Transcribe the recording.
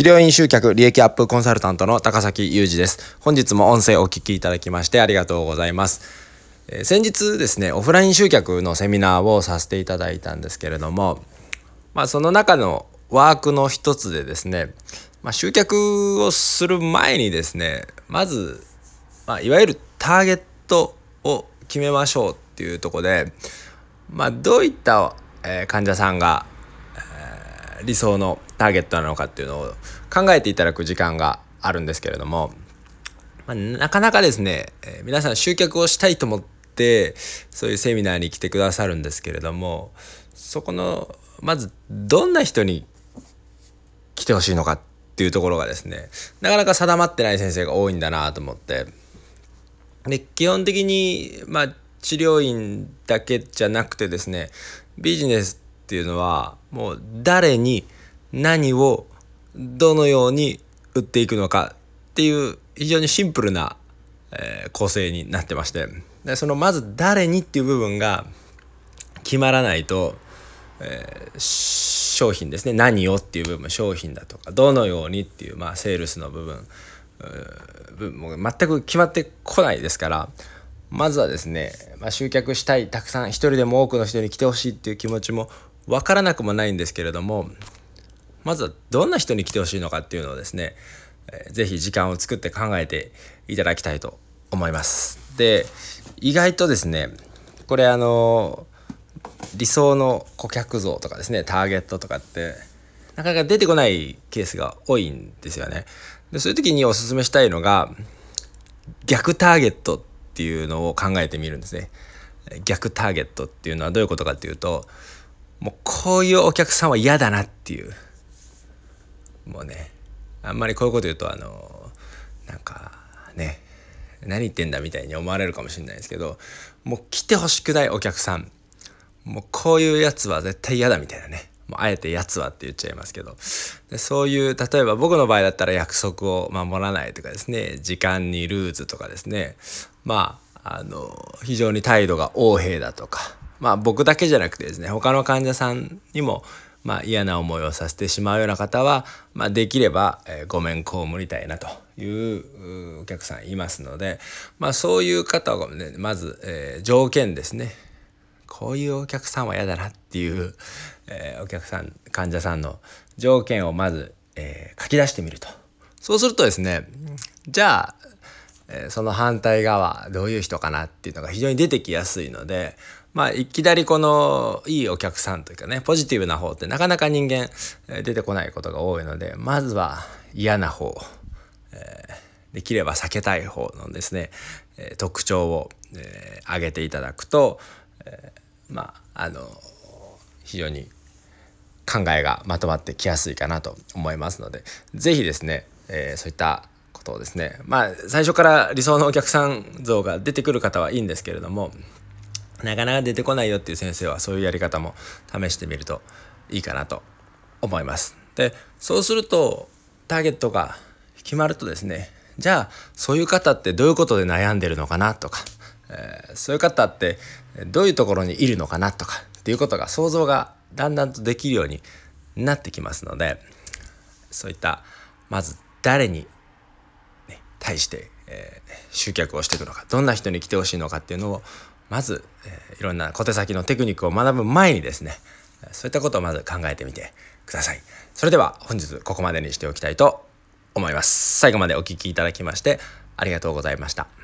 治療院集客利益アップコンサルタントの高崎裕二です。本日も音声お聞きいただきましてありがとうございます。えー、先日ですね、オフライン集客のセミナーをさせていただいたんですけれども、まあその中のワークの一つでですね、まあ、集客をする前にですね、まず、まあ、いわゆるターゲットを決めましょうっていうとこで、まあ、どういった、え患者さんが、理想のターゲットなのかっていうのを考えていただく時間があるんですけれども、まあ、なかなかですね、えー、皆さん集客をしたいと思ってそういうセミナーに来てくださるんですけれどもそこのまずどんな人に来てほしいのかっていうところがですねなかなか定まってない先生が多いんだなと思ってで基本的にまあ治療院だけじゃなくてですねビジネスっていうのはもう誰に何をどのように売っていくのかっていう非常にシンプルな、え、構成になってまして。でそのまず誰にっていう部分が決まらないと、え、商品ですね。何をっていう部分商品だとかどのようにっていう、まあ、セールスの部分部分も全く決まってこないですからまずはですね、まあ、集客したいたくさん一人でも多くの人に来てほしいっていう気持ちも分からなくもないんですけれどもまずはどんな人に来てほしいのかっていうのをですね、えー、ぜひ時間を作って考えていただきたいと思います。で意外とですねこれあの理想の顧客像とかですねターゲットとかってなかなか出てこないケースが多いんですよね。でそういう時におすすめしたいのが逆ターゲットっていうのを考えてみるんですね。逆ターゲットっていうのはどういうことかっていうともうこういうお客さんは嫌だなっていう。もうねあんまりこういうこと言うとあのなんかね何言ってんだみたいに思われるかもしれないですけどもう来てほしくないお客さん。もうこういうやつは絶対嫌だみたいなね。もうあえてやつはって言っちゃいますけど。でそういう例えば僕の場合だったら約束を守らないとかですね。時間にルーズとかですね。まああの非常に態度が横柄だとか。まあ僕だけじゃなくてですね他の患者さんにもまあ、嫌な思いをさせてしまうような方は、まあ、できれば、えー、ごめんこうりたいなというお客さんいますので、まあ、そういう方をねまず、えー、条件ですね。こういうお客さんは嫌だなっていう、えー、お客さん患者さんの条件をまず、え、書き出してみると。そうするとですねじゃあ、えー、その反対側どういう人かなっていうのが非常に出てきやすいのでまあいきなりこのいいお客さんというかねポジティブな方ってなかなか人間え出てこないことが多いのでまずは嫌な方、えー、できれば避けたい方のですね、え、特徴を、えー、挙げていただくと、え、まああの非常に考えがまとまってきやすいかなと思いますので是非ですね、えー、そういったことをですねまあ最初から理想のお客さん像が出てくる方はいいんですけれどもなかなか出てこないよっていう先生はそういうやり方も試してみるといいかなと思います。でそうするとターゲットが決まるとですねじゃあそういう方ってどういうことで悩んでるのかなとか、えー、そういう方ってどういうところにいるのかなとかっていうことが想像がだんだんとできるようになってきますのでそういったまず誰に、対して、えー、集客をしていくのかどんな人に来てほしいのかっていうのをまず、えー、いろんな小手先のテクニックを学ぶ前にですねそういったことをまず考えてみてください。それでは本日ここまでにしておきたいと思います。最後までお聴きいただきましてありがとうございました。